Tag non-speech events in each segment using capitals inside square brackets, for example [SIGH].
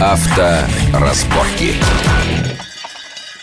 Авторазборки.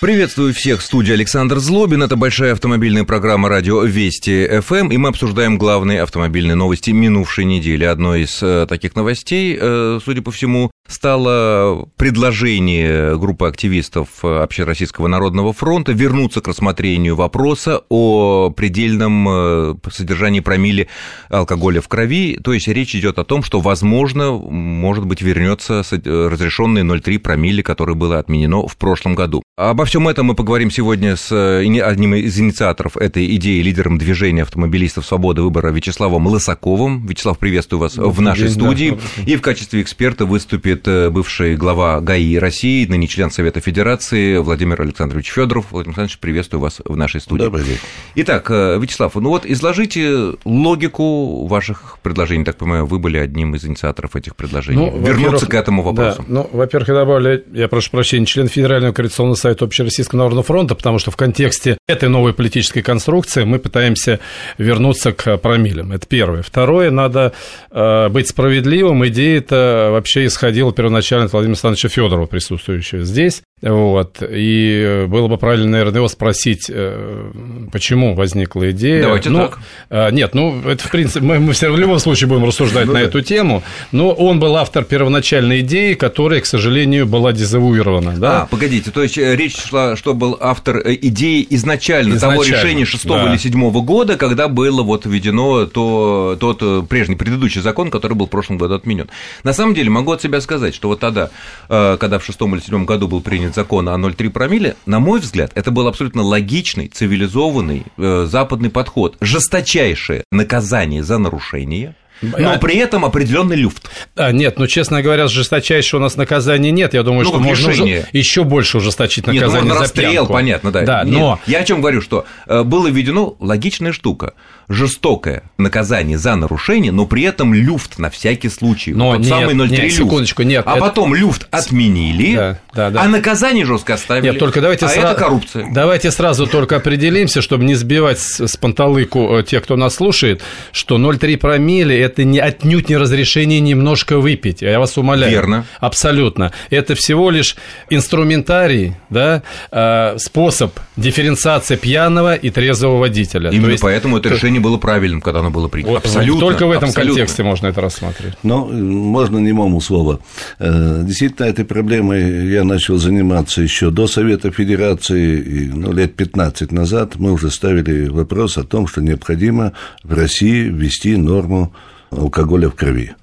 Приветствую всех в студии Александр Злобин. Это большая автомобильная программа радио Вести ФМ, и мы обсуждаем главные автомобильные новости минувшей недели. Одной из э, таких новостей, э, судя по всему, стало предложение группы активистов Общероссийского народного фронта вернуться к рассмотрению вопроса о предельном э, содержании промилле алкоголя в крови. То есть речь идет о том, что, возможно, может быть, вернется разрешенный 0,3 промилле, которое было отменено в прошлом году. Обо всем этом мы поговорим сегодня с э, одним из инициаторов этой идеи, лидером движения автомобилистов свободы выбора Вячеславом Лысаковым. Вячеслав, приветствую вас добрый в нашей день, студии. Да, и в качестве эксперта выступит э, бывший глава ГАИ России, ныне член Совета Федерации Владимир Александрович Федоров. Владимир Александрович, приветствую вас в нашей студии. Добрый день. Итак, э, Вячеслав, ну вот изложите логику ваших предложений. Так понимаю, вы были одним из инициаторов этих предложений. Ну, Вернуться к этому вопросу. Да, ну, во-первых, я добавлю, я прошу прощения, член Федерального координационного совета Общероссийского народного фронта, потому что в контексте этой новой политической конструкции мы пытаемся вернуться к промилям. Это первое. Второе, надо э, быть справедливым. Идея это вообще исходила первоначально от Владимира Александровича Федорова, присутствующего здесь. Вот. И было бы правильно, наверное, его спросить, э, почему возникла идея. Давайте ну, так. Э, нет, ну, это, в принципе, мы, мы все в любом случае будем рассуждать ну, на да. эту тему, но он был автор первоначальной идеи, которая, к сожалению, была дезавуирована. Да? А, погодите, то есть речь шла, что был автор э, идеи изначально, изначально того решения шестого да. или седьмого года, когда было вот введено то, тот прежний, предыдущий закон, который был в прошлом году отменен. На самом деле, могу от себя сказать, что вот тогда, когда в шестом или седьмом году был принят закона о 0,3 промилле, на мой взгляд, это был абсолютно логичный, цивилизованный э, западный подход. Жесточайшее наказание за нарушение – но а... при этом определенный люфт. А, нет, ну, честно говоря, жесточайшего у нас наказания нет. Я думаю, ну, что можно уже еще больше ужесточить наказание нет, ну, за расстрел, пьянку. понятно, да. да нет, но... Я о чем говорю, что э, было введено логичная штука. Жестокое наказание за нарушение, но при этом люфт на всякий случай. Но нет, самый 0,3 нет, люфт. секундочку, нет. А это... потом люфт отменили, да, да, да. а наказание жестко оставили. Нет, только давайте а сра... это коррупция. Давайте сразу только определимся, чтобы не сбивать с панталыку э, тех, кто нас слушает, что 0,3 промилле – это не отнюдь отнюдь не разрешение немножко выпить. Я вас умоляю. Верно. Абсолютно. Это всего лишь инструментарий, да, э, способ дифференциации пьяного и трезвого водителя. Именно есть, поэтому это решение было правильным, когда оно было принято. Вот, абсолютно. Только в этом абсолютно. контексте можно это рассматривать. Ну, можно немому слово. Э, действительно, этой проблемой я начал заниматься еще до Совета Федерации, ну, лет 15 назад мы уже ставили вопрос о том, что необходимо в России ввести норму алкоголя в крови.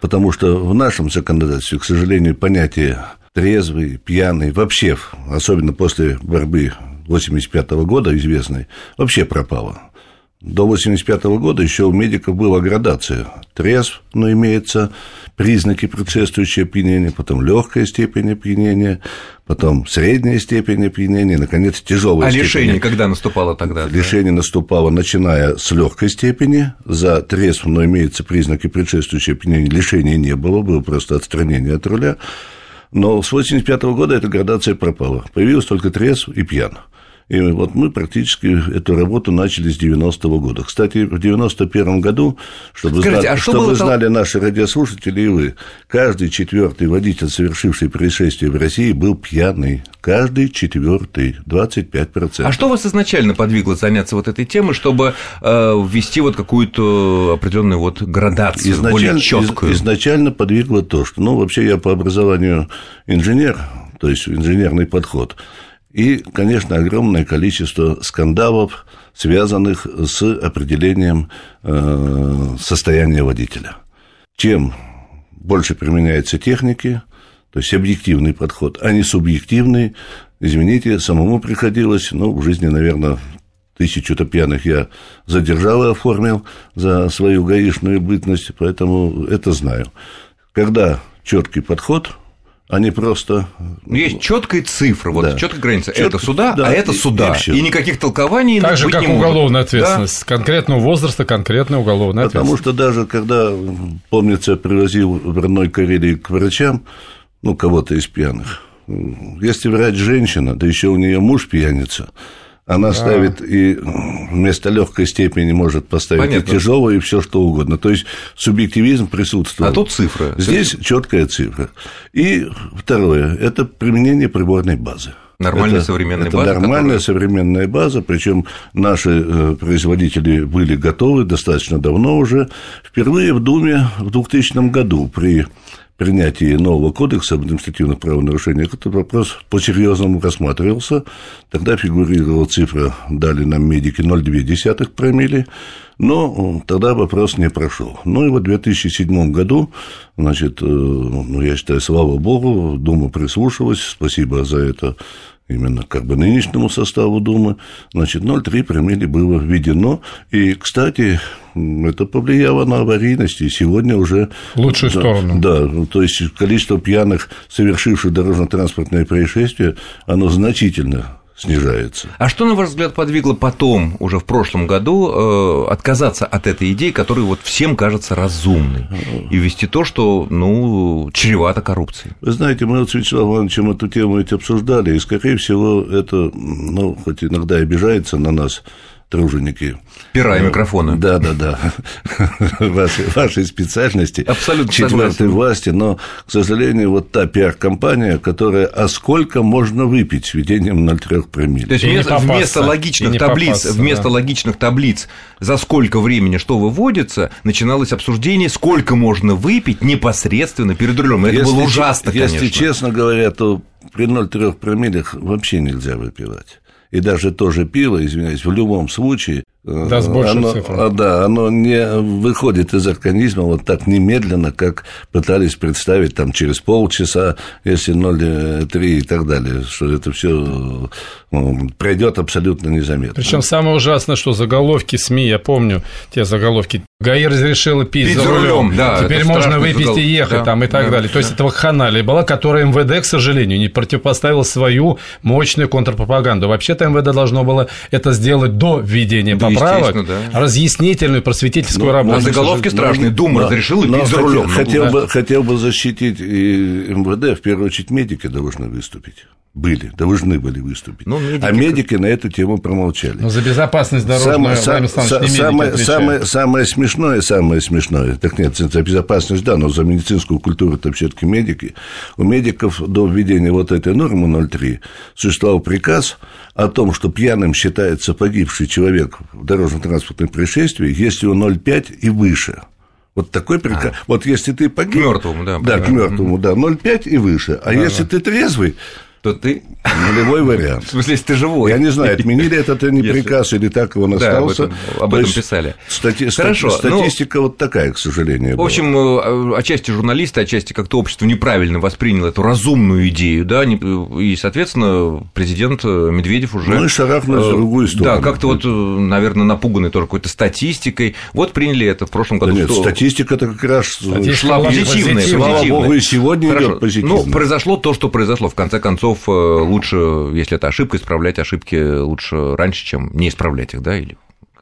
Потому что в нашем законодательстве, к сожалению, понятие трезвый, пьяный, вообще, особенно после борьбы 85 года известной, вообще пропало. До 85 года еще у медиков была градация. Трезв, но имеется признаки предшествующего опьянения, потом легкая степень опьянения, потом средняя степень опьянения, наконец, тяжелая а степень. А лишение когда наступало тогда? Лишение да? наступало, начиная с легкой степени, за трезв, но имеются признаки предшествующего опьянения, лишения не было, было просто отстранение от руля. Но с 85 года эта градация пропала. Появилась только трезв и пьян. И вот мы практически эту работу начали с 90-го года. Кстати, в 91-м году, чтобы, Скажите, знали, а что чтобы знали наши радиослушатели и вы, каждый четвертый водитель, совершивший происшествие в России, был пьяный. Каждый четвертый, 25%. А что вас изначально подвигло заняться вот этой темой, чтобы э, ввести вот какую-то определенную вот градацию, изначально, более четкую? Из, изначально подвигло то, что, ну, вообще я по образованию инженер, то есть инженерный подход. И, конечно, огромное количество скандалов, связанных с определением э, состояния водителя. Чем больше применяется техники, то есть объективный подход, а не субъективный, извините, самому приходилось, ну, в жизни, наверное, тысячу-то пьяных я задержал и оформил за свою гаишную бытность, поэтому это знаю. Когда четкий подход – они просто... Ну, есть четкая цифра, вот да. четкая граница. Чётко, это суда, да, а это суда. И, и никаких толкований Так же, как уголовная ответственность. Да? Конкретного возраста, конкретная уголовная Потому ответственность. Потому что даже когда, помнится, привозил в родной Карелии к врачам, ну, кого-то из пьяных, если врач женщина, да еще у нее муж пьяница, Она а. ставит и вместо легкой степени может поставить Понятно. и тяжелое, и все что угодно. То есть субъективизм присутствует. А тут цифры. Здесь четкая цифра. И второе – это применение приборной базы. Нормальная это, современная это база. Нормальная которая... современная база, причем наши э, производители были готовы достаточно давно уже. Впервые в Думе в 2000 году при принятии нового кодекса административных правонарушениях этот вопрос по-серьезному рассматривался. Тогда фигурировала цифра, дали нам медики 0,2 промили, но тогда вопрос не прошел. Ну и вот в 2007 году, значит, э, ну, я считаю, слава богу, Дума прислушалась, спасибо за это именно как бы нынешнему составу Думы, значит, 0,3 промилле было введено. И, кстати, это повлияло на аварийность, и сегодня уже... Лучшую да, сторону. Да, то есть количество пьяных, совершивших дорожно-транспортное происшествие, оно значительно снижается. А что, на ваш взгляд, подвигло потом, уже в прошлом году, э, отказаться от этой идеи, которая вот всем кажется разумной, и ввести то, что, ну, чревато коррупцией? Вы знаете, мы вот с Вячеславом Ивановичем эту тему ведь обсуждали, и, скорее всего, это, ну, хоть иногда обижается на нас, труженики. Пера и э, микрофона. Да, да, да. [LAUGHS] Вашей, вашей специальности. Абсолютно Четвертой власти. Но, к сожалению, вот та пиар-компания, которая «А сколько можно выпить с введением 0,3 промилле?» То есть вместо, вместо логичных таблиц, попасться, вместо да. логичных таблиц, за сколько времени что выводится, начиналось обсуждение, сколько можно выпить непосредственно перед рулем. Это если, было ужасно, если, конечно. Если честно говоря, то при 0,3 промиллях вообще нельзя выпивать и даже то же пиво, извиняюсь, в любом случае Э, Даст больше оно, цифр. А, да, оно не выходит из организма вот так немедленно, как пытались представить там через полчаса, если 0,3 и так далее, что это все ну, пройдет абсолютно незаметно. Причем самое ужасное, что заголовки СМИ, я помню те заголовки, ГАИ разрешила пить, пить за рулем, рулем да, теперь можно выпить загол... и ехать да, там и так да, далее. То да. есть это вакханалия была, которая МВД, к сожалению, не противопоставила свою мощную контрпропаганду. Вообще-то МВД должно было это сделать до введения да, поправок, да. разъяснительную просветительскую но, работу. А заголовки страшные. Дума но, разрешила пить за рулем. Хотел, бы, хотел бы защитить и МВД, в первую очередь медики должны выступить были, должны были выступить. Ну, медики... А медики на эту тему промолчали. Но за безопасность дорожную самое, сам, сам, самое, самое, самое смешное, самое смешное, так нет, за безопасность, да, но за медицинскую культуру это все-таки медики. У медиков до введения вот этой нормы 0,3 существовал приказ о том, что пьяным считается погибший человек в дорожно-транспортном происшествии, если он 0,5 и выше. Вот такой приказ. А. Вот если ты погиб... К мертвому, да. Да, к мертвому, да, 0,5 и выше. А да, если да. ты трезвый, то ты... Нулевой вариант. [LAUGHS] В смысле, если ты живой. Я не знаю, отменили этот не [LAUGHS] приказ или так он остался. Да, об этом, об этом писали. Стати... Хорошо. Статистика ну, вот такая, к сожалению. В общем, была. Э, отчасти журналисты, отчасти как-то общество неправильно восприняло эту разумную идею, да, и, соответственно, президент Медведев уже... Ну и шарахнул в другую сторону. Да, как-то вот, наверное, напуганный тоже какой-то статистикой. Вот приняли это в прошлом году. Да нет, статистика-то как раз шла позитивная. Слава богу, и сегодня Хорошо. идет позитивно. Ну, произошло то, что произошло. В конце концов, э, лучше лучше, если это ошибка, исправлять ошибки лучше раньше, чем не исправлять их, да, или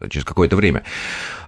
через какое-то время.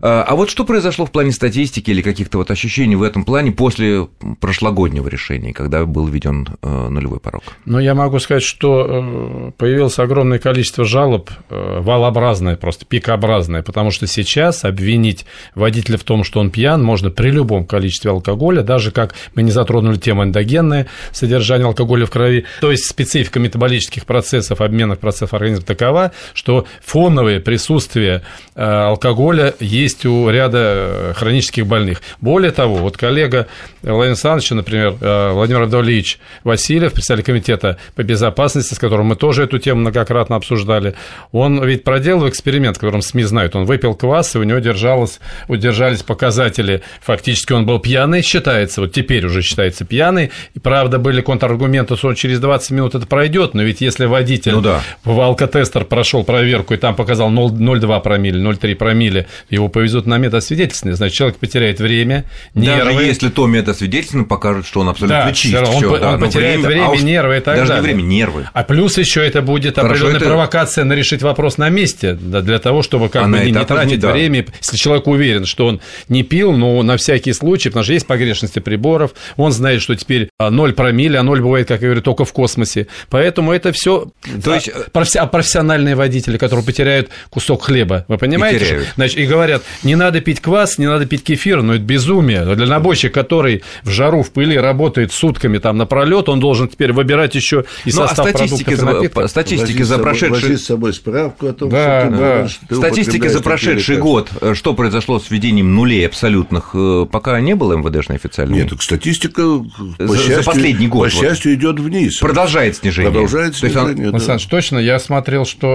А, а вот что произошло в плане статистики или каких-то вот ощущений в этом плане после прошлогоднего решения, когда был введен э, нулевой порог? Ну, я могу сказать, что э, появилось огромное количество жалоб, э, валообразное, просто пикообразное, потому что сейчас обвинить водителя в том, что он пьян, можно при любом количестве алкоголя, даже как мы не затронули тему эндогенное содержание алкоголя в крови. То есть специфика метаболических процессов, обменных процессов организма такова, что фоновое присутствие алкоголя есть есть у ряда э, хронических больных. Более того, вот коллега Владимира Александровича, например, э, Владимир Абдулевич Васильев, председатель комитета по безопасности, с которым мы тоже эту тему многократно обсуждали, он ведь проделал эксперимент, которым СМИ знают. Он выпил квас, и у него держалось, удержались показатели. Фактически он был пьяный, считается, вот теперь уже считается пьяный. И правда, были контраргументы, что он через 20 минут это пройдет, но ведь если водитель ну, да. в алкотестер прошел проверку и там показал 0,2 промилле, 0,3 промилле, его поведение повезут на метасвидетельственное, значит, человек потеряет время, нервы. Даже если то метасвидетельственное покажет, что он абсолютно да, чист. Он, всё, он да, потеряет время, время, а уж нервы и так даже далее. не время, нервы. А плюс еще это будет Хорошо, определенная это- провокация на решить вопрос на месте, да, для того, чтобы как А бы не, не этапах не тратить да. время. Если человек уверен, что он не пил, но на всякий случай, потому что есть погрешности приборов, он знает, что теперь а, 0 промилле, а 0 бывает, как я говорю, только в космосе. Поэтому это все То есть- а профессиональные водители, которые потеряют кусок хлеба. Вы понимаете? И теряют. Значит, и говорят, не надо пить квас, не надо пить кефир, но это безумие. Для набойщика, который в жару, в пыли работает сутками там напролет, он должен теперь выбирать еще и Ну, а состав статистики за, статистики Возить за прошедший... возить с собой справку о том, Да, что да. ты Статистики за прошедший год, э, что произошло с введением нулей абсолютных, э, пока не было МВДшной официальной? Нет, так статистика, по За- за счастью, последний год, по вот. счастью, идет вниз. Продолжает снижение. Продолжает То есть он- снижение, да. Александр, точно, я смотрел, что...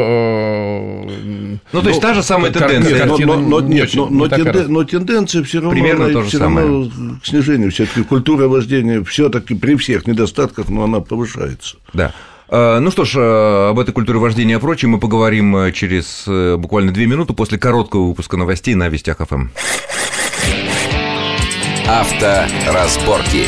э, Ну, то есть та же самая тенденция. но, но- не нет, очень- но, но такая тенде- раз- но тенденция все равно, Примерно она то же всё равно к снижению. Все-таки культура вождения все-таки при всех недостатках, но она повышается. Да. Э, Ну что ж, э, об этой культуре вождения и прочем мы поговорим э, через э, буквально две минуты после короткого выпуска новостей на Вестях ФМ. Авторазборки.